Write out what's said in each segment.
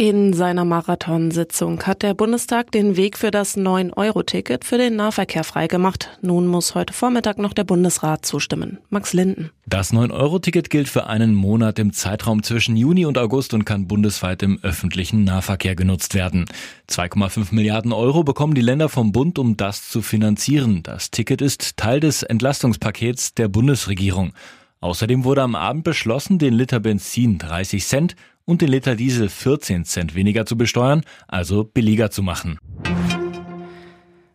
In seiner Marathonsitzung hat der Bundestag den Weg für das 9-Euro-Ticket für den Nahverkehr freigemacht. Nun muss heute Vormittag noch der Bundesrat zustimmen. Max Linden. Das 9-Euro-Ticket gilt für einen Monat im Zeitraum zwischen Juni und August und kann bundesweit im öffentlichen Nahverkehr genutzt werden. 2,5 Milliarden Euro bekommen die Länder vom Bund, um das zu finanzieren. Das Ticket ist Teil des Entlastungspakets der Bundesregierung. Außerdem wurde am Abend beschlossen, den Liter Benzin 30 Cent und den Liter Diesel 14 Cent weniger zu besteuern, also billiger zu machen.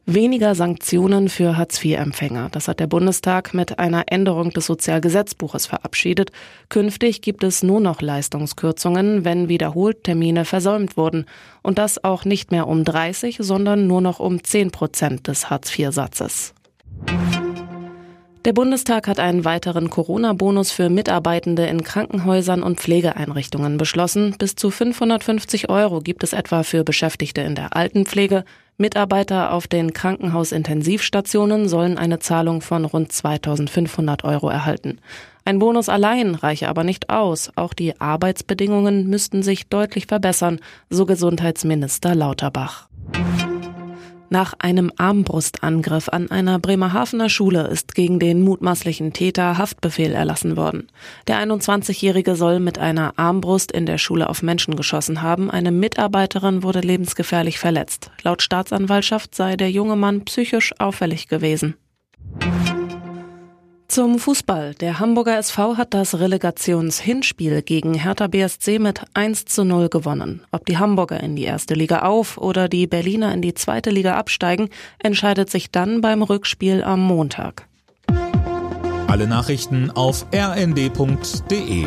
Weniger Sanktionen für Hartz-IV-Empfänger. Das hat der Bundestag mit einer Änderung des Sozialgesetzbuches verabschiedet. Künftig gibt es nur noch Leistungskürzungen, wenn wiederholt Termine versäumt wurden. Und das auch nicht mehr um 30, sondern nur noch um 10 Prozent des Hartz-IV-Satzes. Der Bundestag hat einen weiteren Corona-Bonus für Mitarbeitende in Krankenhäusern und Pflegeeinrichtungen beschlossen. Bis zu 550 Euro gibt es etwa für Beschäftigte in der Altenpflege. Mitarbeiter auf den Krankenhausintensivstationen sollen eine Zahlung von rund 2500 Euro erhalten. Ein Bonus allein reiche aber nicht aus. Auch die Arbeitsbedingungen müssten sich deutlich verbessern, so Gesundheitsminister Lauterbach. Nach einem Armbrustangriff an einer Bremerhavener Schule ist gegen den mutmaßlichen Täter Haftbefehl erlassen worden. Der 21-Jährige soll mit einer Armbrust in der Schule auf Menschen geschossen haben. Eine Mitarbeiterin wurde lebensgefährlich verletzt. Laut Staatsanwaltschaft sei der junge Mann psychisch auffällig gewesen. Zum Fußball. Der Hamburger SV hat das Relegationshinspiel gegen Hertha BSC mit 1 zu 0 gewonnen. Ob die Hamburger in die erste Liga auf oder die Berliner in die zweite Liga absteigen, entscheidet sich dann beim Rückspiel am Montag. Alle Nachrichten auf rnd.de